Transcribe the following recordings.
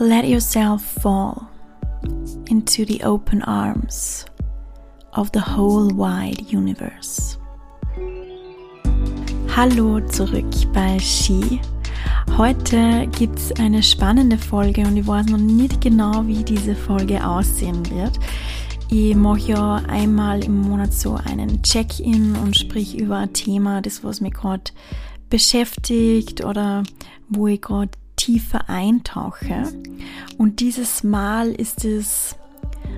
Let yourself fall into the open arms of the whole wide universe. Hallo zurück bei Ski. Heute gibt es eine spannende Folge und ich weiß noch nicht genau, wie diese Folge aussehen wird. Ich mache ja einmal im Monat so einen Check-in und sprich über ein Thema, das was mich gerade beschäftigt oder wo ich gerade tiefer eintauche. Und dieses Mal ist es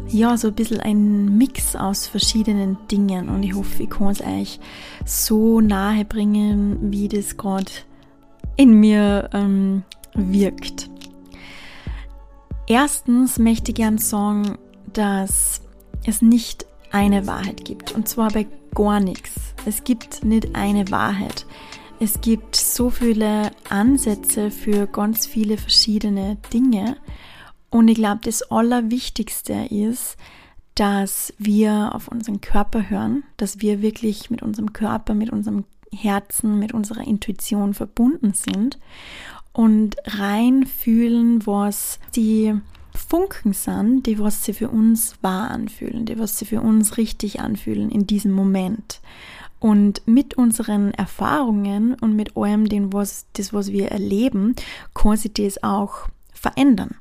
ja so ein bisschen ein Mix aus verschiedenen Dingen und ich hoffe, ich kann es euch so nahe bringen, wie das gerade in mir ähm, wirkt. Erstens möchte ich gern sagen, dass es nicht eine Wahrheit gibt und zwar bei gar nichts. Es gibt nicht eine Wahrheit. Es gibt so viele Ansätze für ganz viele verschiedene Dinge. Und ich glaube, das Allerwichtigste ist, dass wir auf unseren Körper hören, dass wir wirklich mit unserem Körper, mit unserem Herzen, mit unserer Intuition verbunden sind und rein fühlen, was die Funken sind, die was sie für uns wahr anfühlen, die was sie für uns richtig anfühlen in diesem Moment. Und mit unseren Erfahrungen und mit allem, dem, was, das, was wir erleben, kann sich das auch verändern.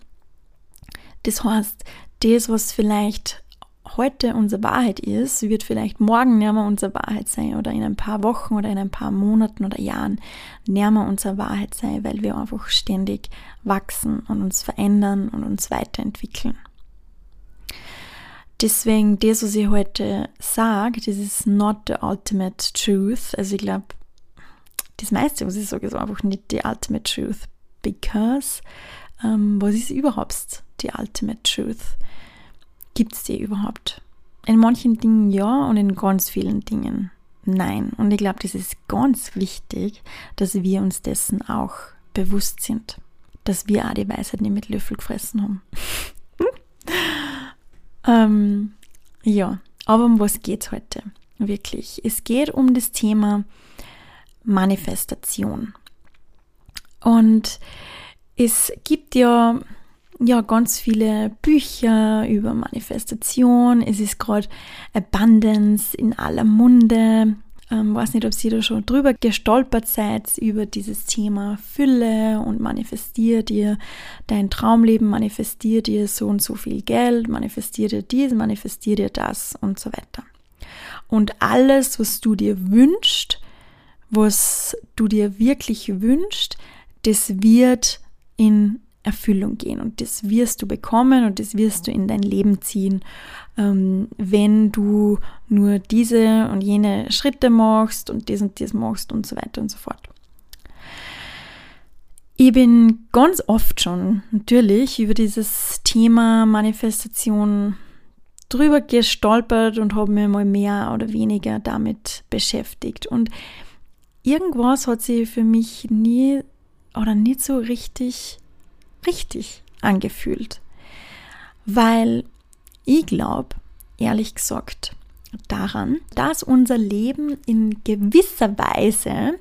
Das heißt, das, was vielleicht heute unsere Wahrheit ist, wird vielleicht morgen näher unsere Wahrheit sein oder in ein paar Wochen oder in ein paar Monaten oder Jahren näher unsere Wahrheit sein, weil wir einfach ständig wachsen und uns verändern und uns weiterentwickeln. Deswegen, das, was ich heute sage, das ist not the ultimate truth. Also ich glaube, das meiste, was ich sage, ist einfach nicht die ultimate truth. Because, ähm, was ist überhaupt die ultimate truth? Gibt es die überhaupt? In manchen Dingen ja und in ganz vielen Dingen nein. Und ich glaube, das ist ganz wichtig, dass wir uns dessen auch bewusst sind. Dass wir auch die Weisheit nicht mit Löffel gefressen haben. Ähm, ja, aber um was geht es heute? Wirklich. Es geht um das Thema Manifestation. Und es gibt ja, ja ganz viele Bücher über Manifestation. Es ist gerade Abundance in aller Munde. Ähm, weiß nicht, ob Sie da schon drüber gestolpert seid, über dieses Thema Fülle und manifestiert ihr dein Traumleben, manifestiert ihr so und so viel Geld, manifestiert ihr dies, manifestiert ihr das und so weiter. Und alles, was du dir wünschst, was du dir wirklich wünschst, das wird in Erfüllung gehen und das wirst du bekommen und das wirst du in dein Leben ziehen, ähm, wenn du nur diese und jene Schritte machst und das und das machst und so weiter und so fort. Ich bin ganz oft schon natürlich über dieses Thema Manifestation drüber gestolpert und habe mir mal mehr oder weniger damit beschäftigt. Und irgendwas hat sich für mich nie oder nicht so richtig richtig angefühlt. Weil ich glaube, ehrlich gesagt, daran, dass unser Leben in gewisser Weise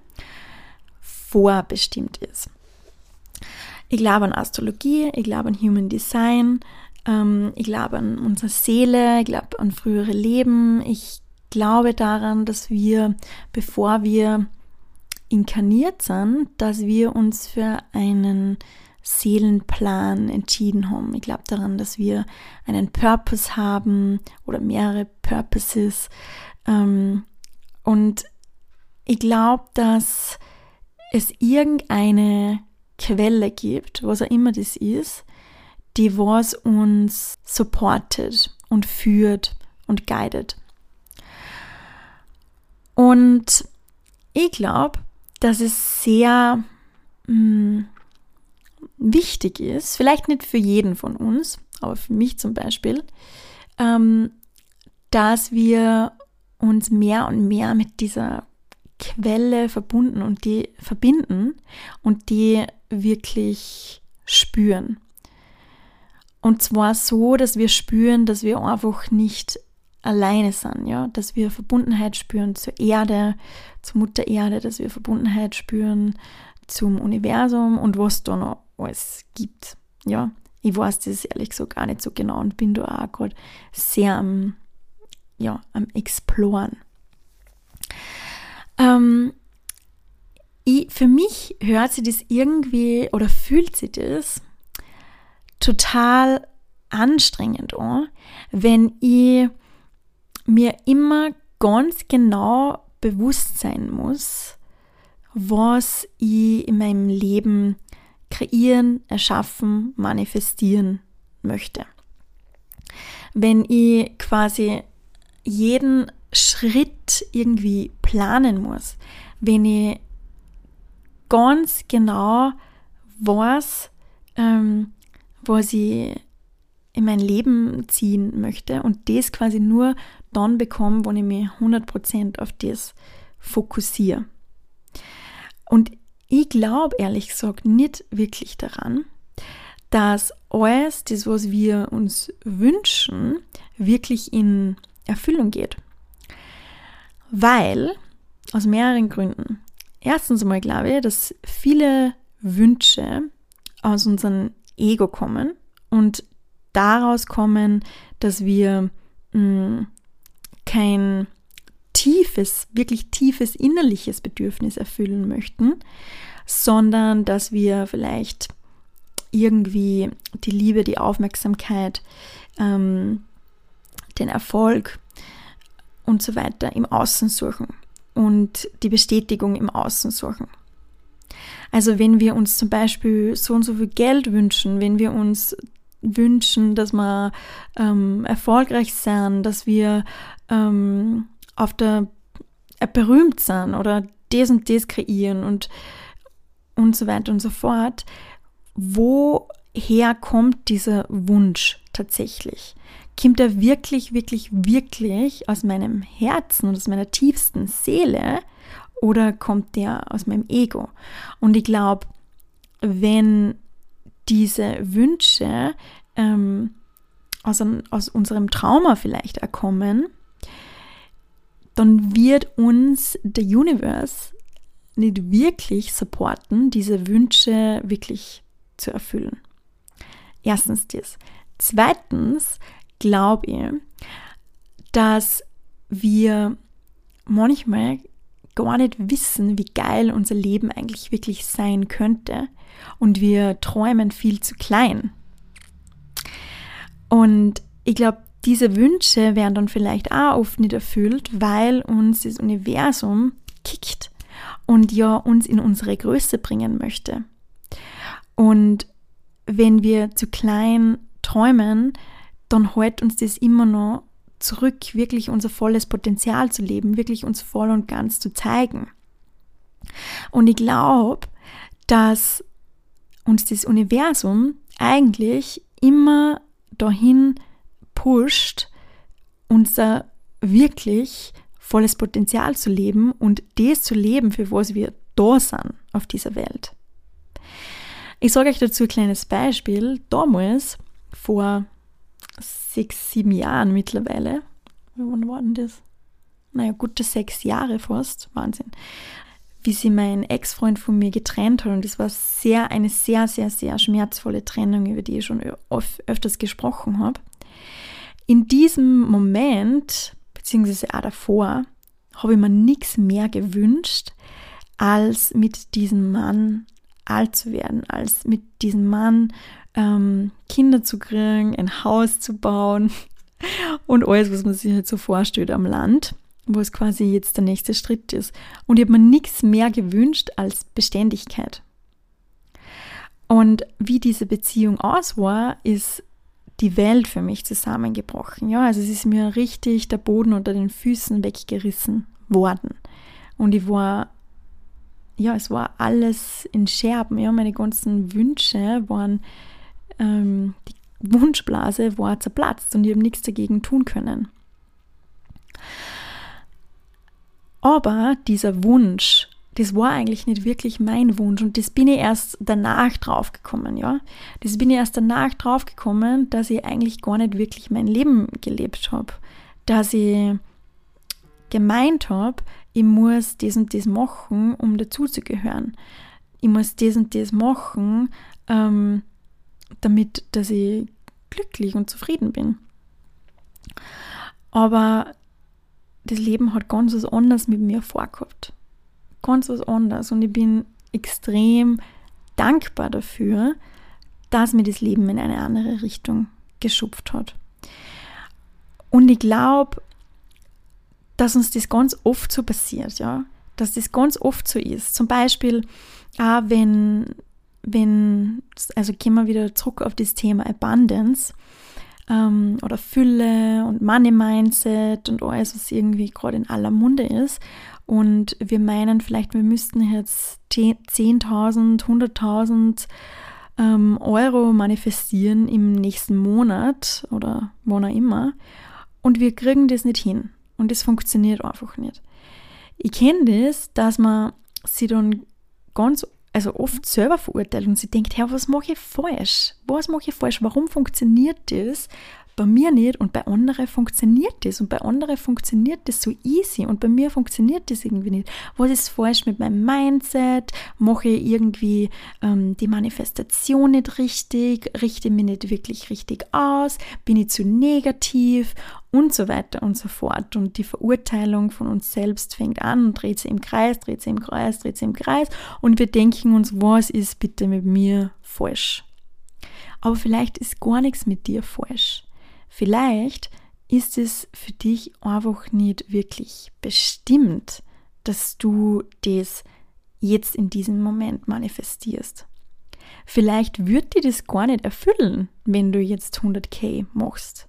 vorbestimmt ist. Ich glaube an Astrologie, ich glaube an Human Design, ähm, ich glaube an unsere Seele, ich glaube an frühere Leben. Ich glaube daran, dass wir, bevor wir inkarniert sind, dass wir uns für einen Seelenplan entschieden haben. Ich glaube daran, dass wir einen Purpose haben oder mehrere Purposes. Ähm, und ich glaube, dass es irgendeine Quelle gibt, was auch immer das ist, die was uns supportet und führt und guidet. Und ich glaube, dass es sehr mh, mm, wichtig ist, vielleicht nicht für jeden von uns, aber für mich zum Beispiel, ähm, dass wir uns mehr und mehr mit dieser Quelle verbunden und die verbinden und die wirklich spüren. Und zwar so, dass wir spüren, dass wir einfach nicht alleine sind, ja, dass wir Verbundenheit spüren zur Erde, zur Mutter Erde, dass wir Verbundenheit spüren zum Universum und was da noch alles gibt. Ja, Ich weiß das ehrlich gesagt gar nicht so genau und bin da auch gerade sehr am, ja, am Exploren. Ähm, ich, für mich hört sich das irgendwie oder fühlt sich das total anstrengend an, wenn ich mir immer ganz genau bewusst sein muss, was ich in meinem Leben kreieren, erschaffen, manifestieren möchte. Wenn ich quasi jeden Schritt irgendwie planen muss, wenn ich ganz genau weiß, ähm, was ich in mein Leben ziehen möchte und das quasi nur dann bekomme, wenn ich mich 100% auf das fokussiere. Und ich glaube ehrlich gesagt nicht wirklich daran, dass alles, das, was wir uns wünschen, wirklich in Erfüllung geht. Weil, aus mehreren Gründen. Erstens einmal glaube ich, dass viele Wünsche aus unserem Ego kommen und daraus kommen, dass wir mh, mm, kein tiefes, wirklich tiefes innerliches Bedürfnis erfüllen möchten, sondern dass wir vielleicht irgendwie die Liebe, die Aufmerksamkeit, ähm, den Erfolg und so weiter im Außen suchen und die Bestätigung im Außen suchen. Also wenn wir uns zum Beispiel so und so viel Geld wünschen, wenn wir uns wünschen, dass wir ähm, erfolgreich sind, dass wir ähm, auf der berühmt sind oder das und das kreieren und und so weiter und so fort. Woher kommt dieser Wunsch tatsächlich? Kommt er wirklich, wirklich, wirklich aus meinem Herzen und aus meiner tiefsten Seele oder kommt der aus meinem Ego? Und ich glaube, wenn diese Wünsche ähm, aus, aus unserem Trauma vielleicht erkommen, dann wird uns der Universe nicht wirklich supporten, diese Wünsche wirklich zu erfüllen. Erstens das. Zweitens glaube ich, dass wir manchmal gar nicht wissen, wie geil unser Leben eigentlich wirklich sein könnte und wir träumen viel zu klein. Und ich glaube, diese Wünsche werden dann vielleicht auch oft nicht erfüllt, weil uns das Universum kickt und ja uns in unsere Größe bringen möchte. Und wenn wir zu klein träumen, dann hält uns das immer noch zurück, wirklich unser volles Potenzial zu leben, wirklich uns voll und ganz zu zeigen. Und ich glaube, dass uns das Universum eigentlich immer dahin pusht, unser wirklich volles Potenzial zu leben und das zu leben, für was wir da sind auf dieser Welt. Ich sage euch dazu ein kleines Beispiel. Damals, vor sechs, sieben Jahren mittlerweile, wann war denn das? Naja, gute sechs Jahre fast, Wahnsinn, wie sie mein Ex-Freund von mir getrennt hat. Und das war sehr, eine sehr, sehr, sehr schmerzvolle Trennung, über die ich schon öfters gesprochen habe. In diesem Moment, beziehungsweise auch davor, habe ich mir nichts mehr gewünscht, als mit diesem Mann alt zu werden, als mit diesem Mann ähm, Kinder zu kriegen, ein Haus zu bauen und alles, was man sich halt so vorstellt am Land, wo es quasi jetzt der nächste Schritt ist. Und ich habe mir nichts mehr gewünscht als Beständigkeit. Und wie diese Beziehung aus war, ist die Welt für mich zusammengebrochen. Ja, also es ist mir richtig der Boden unter den Füßen weggerissen worden. Und ich war, ja, es war alles in Scherben. Ja, meine ganzen Wünsche waren, ähm, die Wunschblase war zerplatzt und ich habe nichts dagegen tun können. Aber dieser Wunsch, das war eigentlich nicht wirklich mein Wunsch und das bin ich erst danach draufgekommen, ja. Das bin ich erst danach draufgekommen, dass ich eigentlich gar nicht wirklich mein Leben gelebt habe, dass ich gemeint habe, ich muss das und das machen, um dazuzugehören. Ich muss das und das machen, ähm, damit, dass ich glücklich und zufrieden bin. Aber das Leben hat ganz was anderes mit mir vorgehabt. Ganz was anderes. Und ich bin extrem dankbar dafür, dass mir das Leben in eine andere Richtung geschupft hat. Und ich glaube, dass uns das ganz oft so passiert, ja, dass das ganz oft so ist. Zum Beispiel, auch wenn, wenn, also gehen wir wieder zurück auf das Thema Abundance ähm, oder Fülle und Money Mindset und alles, was irgendwie gerade in aller Munde ist. Und wir meinen vielleicht, wir müssten jetzt 10.000, 100.000 ähm, Euro manifestieren im nächsten Monat oder wann auch immer. Und wir kriegen das nicht hin. Und das funktioniert einfach nicht. Ich kenne das, dass man sich dann ganz, also oft selber verurteilt und sie denkt, hey, was mache ich falsch? Was mache ich falsch? Warum funktioniert das? Bei mir nicht und bei anderen funktioniert das und bei anderen funktioniert das so easy und bei mir funktioniert das irgendwie nicht. Was ist falsch mit meinem Mindset? Mache ich irgendwie ähm, die Manifestation nicht richtig? Richte mich nicht wirklich richtig aus? Bin ich zu negativ? Und so weiter und so fort. Und die Verurteilung von uns selbst fängt an und dreht sich im Kreis, dreht sich im Kreis, dreht sich im Kreis. Und wir denken uns, was ist bitte mit mir falsch? Aber vielleicht ist gar nichts mit dir falsch. Vielleicht ist es für dich einfach nicht wirklich bestimmt, dass du das jetzt in diesem Moment manifestierst. Vielleicht wird dir das gar nicht erfüllen, wenn du jetzt 100k machst.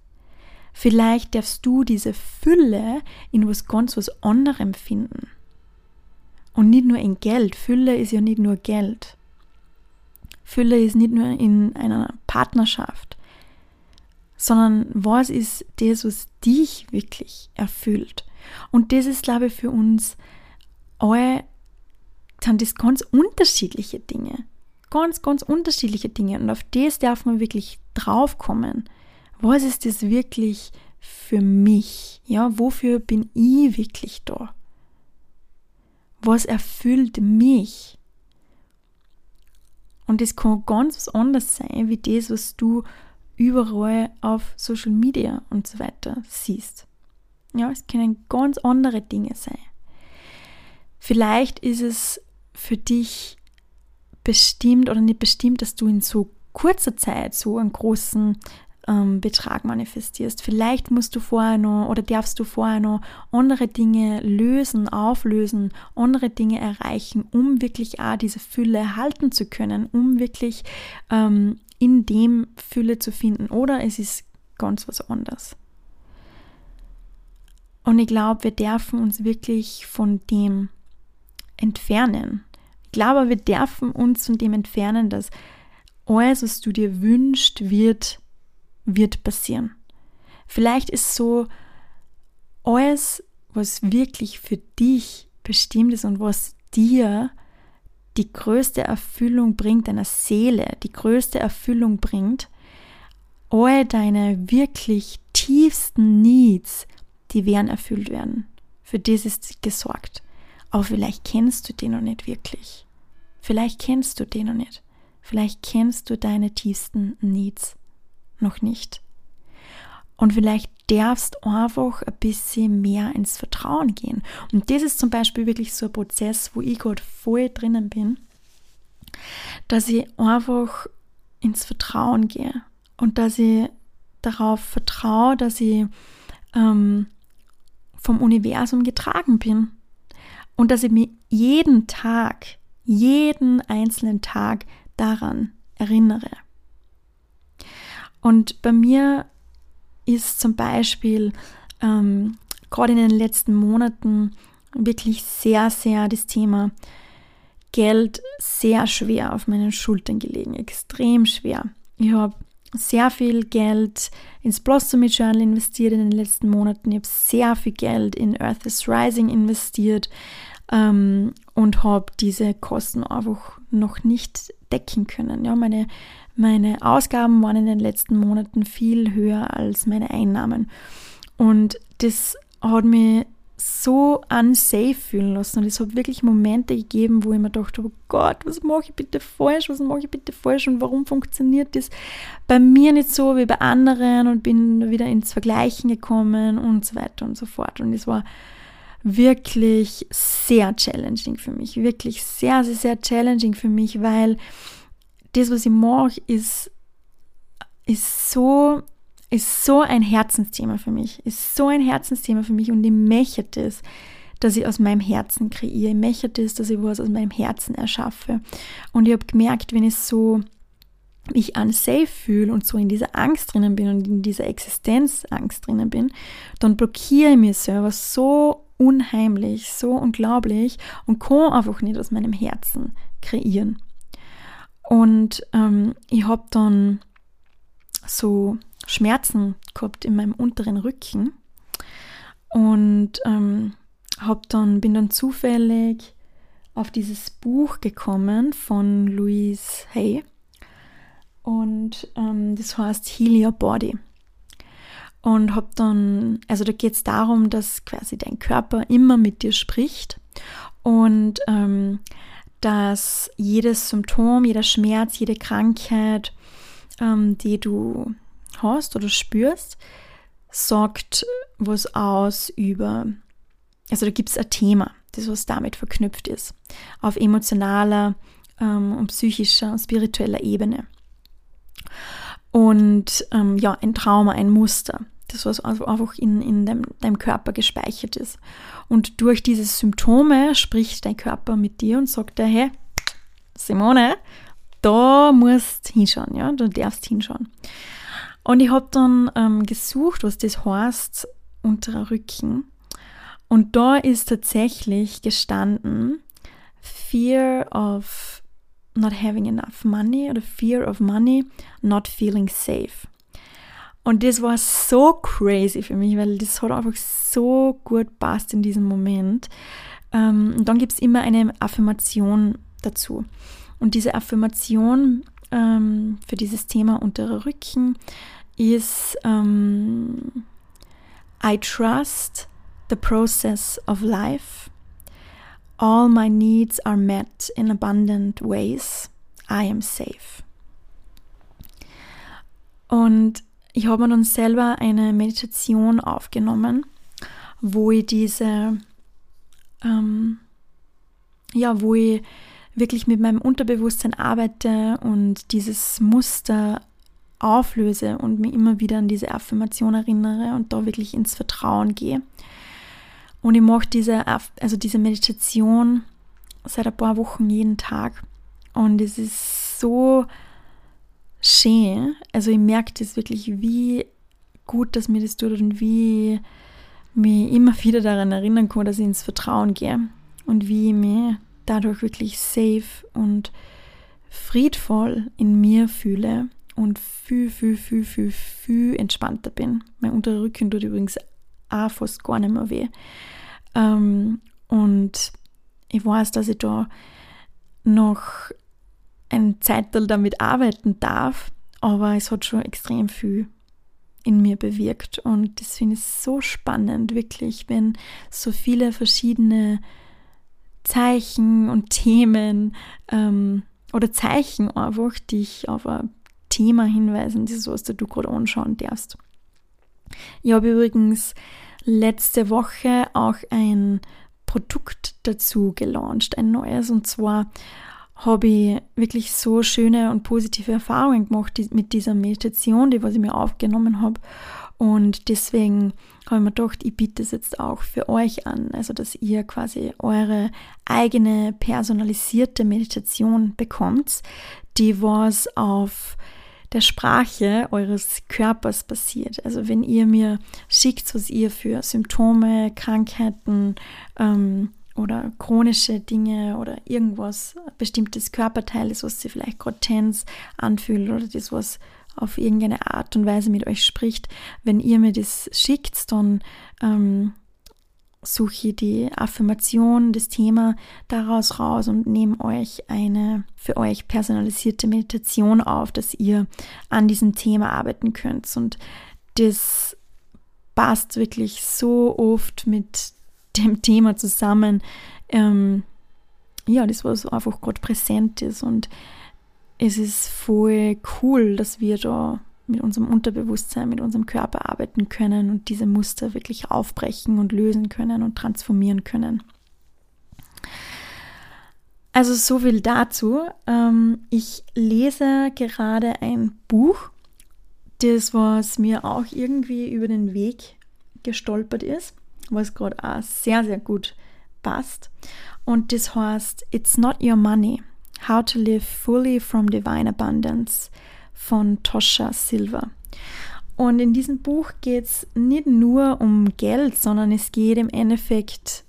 Vielleicht darfst du diese Fülle in was ganz was anderem finden. Und nicht nur in Geld. Fülle ist ja nicht nur Geld. Fülle ist nicht nur in einer Partnerschaft sondern was ist das, was dich wirklich erfüllt. Und das ist, glaube ich, für uns alle, sind das ganz unterschiedliche Dinge. Ganz, ganz unterschiedliche Dinge. Und auf das darf man wirklich draufkommen. Was ist das wirklich für mich? Ja, wofür bin ich wirklich da? Was erfüllt mich? Und das kann ganz was anderes sein, wie das, was du überall auf Social Media und so weiter siehst. Ja, es können ganz andere Dinge sein. Vielleicht ist es für dich bestimmt oder nicht bestimmt, dass du in so kurzer Zeit so einen großen ähm, Betrag manifestierst. Vielleicht musst du vorher noch oder darfst du vorher noch andere Dinge lösen, auflösen, andere Dinge erreichen, um wirklich auch diese Fülle halten zu können, um wirklich ähm, in dem Fülle zu finden oder es ist ganz was anderes. Und ich glaube, wir dürfen uns wirklich von dem entfernen. Ich glaube, wir dürfen uns von dem entfernen, dass alles, was du dir wünschst, wird, wird passieren. Vielleicht ist so alles, was wirklich für dich bestimmt ist und was dir die größte Erfüllung bringt, deiner Seele, die größte Erfüllung bringt, all deine wirklich tiefsten Needs, die werden erfüllt werden. Für das ist gesorgt. Aber vielleicht kennst du den noch nicht wirklich. Vielleicht kennst du den noch nicht. Vielleicht kennst du deine tiefsten Needs noch nicht. Und vielleicht darfst einfach ein bisschen mehr ins Vertrauen gehen. Und das ist zum Beispiel wirklich so ein Prozess, wo ich gerade voll drinnen bin, dass ich einfach ins Vertrauen gehe und dass ich darauf vertraue, dass ich ähm, vom Universum getragen bin und dass ich mich jeden Tag, jeden einzelnen Tag daran erinnere. Und bei mir ist zum Beispiel ähm, gerade in den letzten Monaten wirklich sehr, sehr das Thema Geld sehr schwer auf meinen Schultern gelegen, extrem schwer. Ich habe sehr viel Geld ins Blossom Journal investiert in den letzten Monaten. Ich habe sehr viel Geld in Earth is Rising investiert ähm, und habe diese Kosten einfach noch nicht decken können. Ja, meine meine Ausgaben waren in den letzten Monaten viel höher als meine Einnahmen. Und das hat mich so unsafe fühlen lassen. Und es hat wirklich Momente gegeben, wo ich mir dachte, oh Gott, was mache ich bitte falsch, was mache ich bitte falsch und warum funktioniert das bei mir nicht so wie bei anderen und bin wieder ins Vergleichen gekommen und so weiter und so fort. Und es war wirklich sehr challenging für mich, wirklich sehr, sehr, sehr challenging für mich, weil das, was ich mache, ist, ist so ist so ein Herzensthema für mich, ist so ein Herzensthema für mich und ich möchte das, dass ich aus meinem Herzen kreiere. Ich möchte das, dass ich was aus meinem Herzen erschaffe. Und ich habe gemerkt, wenn ich so mich unsafe fühle und so in dieser Angst drinnen bin und in dieser Existenzangst drinnen bin, dann blockiere ich mich selber so unheimlich, so unglaublich und kann einfach nicht aus meinem Herzen kreieren. Und ähm, ich habe dann so Schmerzen gehabt in meinem unteren Rücken und ähm, hab dann, bin dann zufällig auf dieses Buch gekommen von Louise Hay und ähm, das heißt Heal Your Body. Und hab dann, also da geht es darum, dass quasi dein Körper immer mit dir spricht und ähm, dass jedes Symptom, jeder Schmerz, jede Krankheit, ähm, die du hast oder spürst, sagt was aus über, also da gibt es ein Thema, das was damit verknüpft ist, auf emotionaler ähm, und psychischer und spiritueller Ebene. Und ähm, ja, ein Trauma, ein Muster, das was einfach in, in deinem, deinem Körper gespeichert ist. Und durch diese Symptome spricht dein Körper mit dir und sagt dir, hey, Simone, da musst hinschauen, ja, du darfst hinschauen. Und ich habe dann ähm, gesucht, was das heißt, unterer Rücken. Und da ist tatsächlich gestanden, Fear of not having enough money oder Fear of money not feeling safe. Und das war so crazy für mich, weil das hat einfach so gut passt in diesem Moment. Ähm, und dann gibt es immer eine Affirmation dazu. Und diese Affirmation ähm, für dieses Thema unterer Rücken ist ähm, I trust the process of life. All my needs are met in abundant ways. I am safe. Und ich habe mir dann selber eine Meditation aufgenommen, wo ich diese, ähm, ja, wo ich wirklich mit meinem Unterbewusstsein arbeite und dieses Muster auflöse und mir immer wieder an diese Affirmation erinnere und da wirklich ins Vertrauen gehe. Und ich mache diese, also diese Meditation seit ein paar Wochen jeden Tag. Und es ist so schön. Also ich merke das wirklich, wie gut, dass mir das tut und wie mich immer wieder daran erinnern kann, dass ich ins Vertrauen gehe. Und wie ich mich dadurch wirklich safe und friedvoll in mir fühle und viel, viel, viel, viel, viel entspannter bin. Mein unterer Rücken tut übrigens auch fast gar nicht mehr weh. Ähm, und ich weiß, dass ich da noch ein Zeitteil damit arbeiten darf, aber es hat schon extrem viel in mir bewirkt und das finde ich so spannend, wirklich, wenn so viele verschiedene Zeichen und Themen ähm, oder Zeichen einfach dich auf ein Thema hinweisen, das ist was du gerade anschauen darfst. Ich habe übrigens letzte Woche auch ein Produkt dazu gelauncht, ein neues, und zwar habe ich wirklich so schöne und positive Erfahrungen gemacht mit dieser Meditation, die was ich mir aufgenommen habe. Und deswegen habe ich mir gedacht, ich biete es jetzt auch für euch an, also dass ihr quasi eure eigene personalisierte Meditation bekommt, die was auf der Sprache eures Körpers passiert. Also wenn ihr mir schickt, was ihr für Symptome, Krankheiten ähm, oder chronische Dinge oder irgendwas, bestimmtes Körperteil ist, was sie vielleicht gerade tens anfühlt oder das, was auf irgendeine Art und Weise mit euch spricht. Wenn ihr mir das schickt, dann ähm, suche die Affirmation, das Thema daraus raus und nehme euch eine für euch personalisierte Meditation auf, dass ihr an diesem Thema arbeiten könnt. Und das passt wirklich so oft mit dem Thema zusammen. Ähm, ja, das was einfach gerade präsent ist und es ist voll cool, dass wir da mit unserem Unterbewusstsein, mit unserem Körper arbeiten können und diese Muster wirklich aufbrechen und lösen können und transformieren können. Also so viel dazu. Ähm, ich lese gerade ein Buch, das was mir auch irgendwie über den Weg gestolpert ist, was gerade auch sehr, sehr gut passt. Und das heißt It's Not Your Money, How to Live Fully from Divine Abundance von Tosha Silver. Und in diesem Buch geht es nicht nur um Geld, sondern es geht im Endeffekt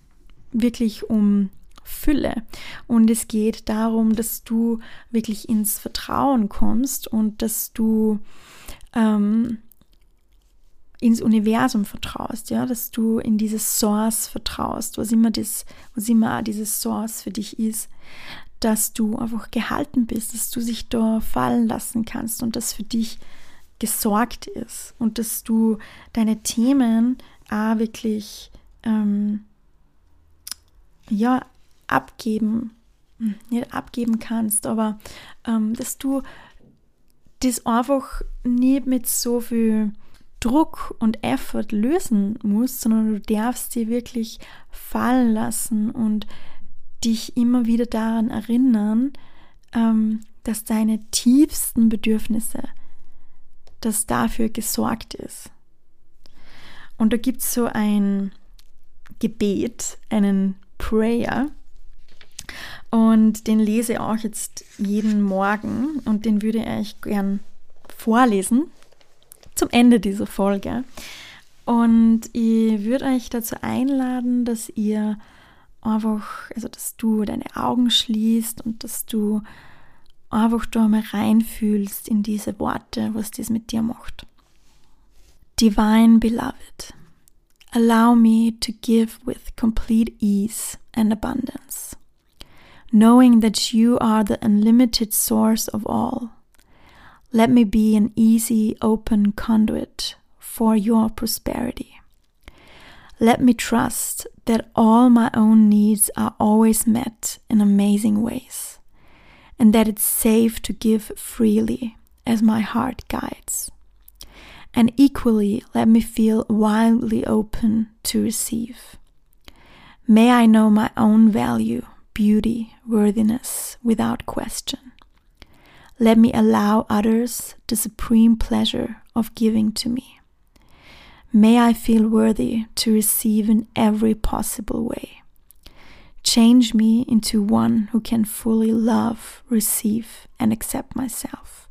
wirklich um Fülle. Und es geht darum, dass du wirklich ins Vertrauen kommst und dass du ähm, ins Universum vertraust, ja, dass du in dieses Source vertraust, was immer das, was immer dieses Source für dich ist, dass du einfach gehalten bist, dass du dich da fallen lassen kannst und dass für dich gesorgt ist und dass du deine Themen auch wirklich ähm, ja abgeben, nicht abgeben kannst, aber ähm, dass du das einfach nicht mit so viel Druck und Effort lösen musst, sondern du darfst dir wirklich fallen lassen und dich immer wieder daran erinnern, ähm, dass deine tiefsten Bedürfnisse, dass dafür gesorgt ist. Und da gibt es so ein Gebet, einen Prayer, und den lese ich auch jetzt jeden Morgen und den würde ich gern vorlesen zum Ende dieser Folge. Und ich würde euch dazu einladen, dass ihr einfach, also dass du deine Augen schließt und dass du einfach da mal reinfühlst in diese Worte, was das mit dir macht. Divine Beloved, allow me to give with complete ease and abundance, knowing that you are the unlimited source of all. Let me be an easy, open conduit for your prosperity. Let me trust that all my own needs are always met in amazing ways, and that it's safe to give freely as my heart guides. And equally, let me feel wildly open to receive. May I know my own value, beauty, worthiness without question. Let me allow others the supreme pleasure of giving to me. May I feel worthy to receive in every possible way. Change me into one who can fully love, receive, and accept myself,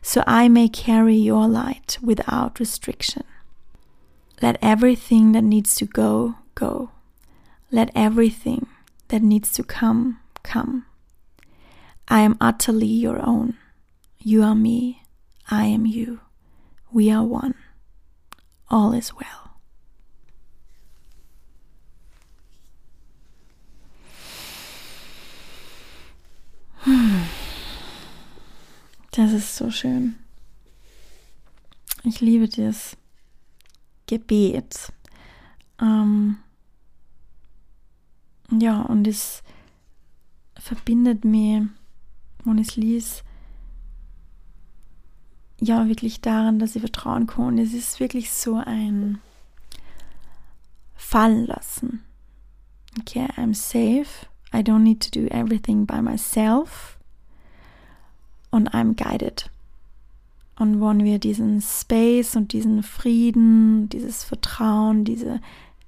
so I may carry your light without restriction. Let everything that needs to go, go. Let everything that needs to come, come. I am utterly your own. You are me, I am you. We are one. all is well. Das ist so schön. Ich liebe das Gebet. Ähm, ja, und es verbindet mir, ich es lies, ja wirklich daran, dass ich vertrauen kann. Es ist wirklich so ein Fallen lassen. Okay, I'm safe. I don't need to do everything by myself. Und I'm guided. Und wenn wir diesen Space und diesen Frieden, dieses Vertrauen, diese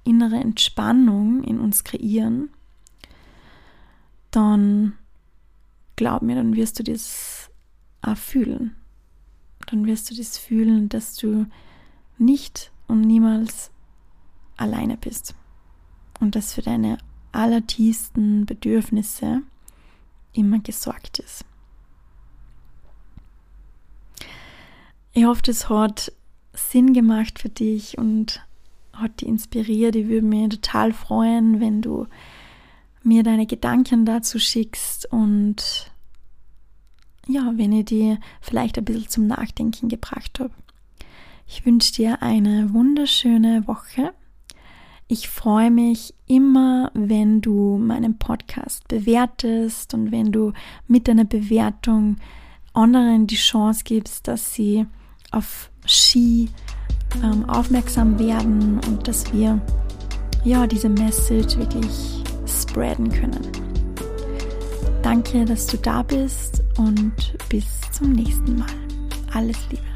innere Entspannung in uns kreieren, dann glaub mir, dann wirst du das auch fühlen dann wirst du das fühlen, dass du nicht und niemals alleine bist und dass für deine allertiefsten Bedürfnisse immer gesorgt ist. Ich hoffe, das hat Sinn gemacht für dich und hat dich inspiriert. Ich würde mich total freuen, wenn du mir deine Gedanken dazu schickst und ja, wenn ich dir vielleicht ein bisschen zum Nachdenken gebracht habe. Ich wünsche dir eine wunderschöne Woche. Ich freue mich immer, wenn du meinen Podcast bewertest und wenn du mit deiner Bewertung anderen die Chance gibst, dass sie auf Ski ähm, aufmerksam werden und dass wir ja diese Message wirklich spreaden können. Danke, dass du da bist und bis zum nächsten Mal. Alles Liebe.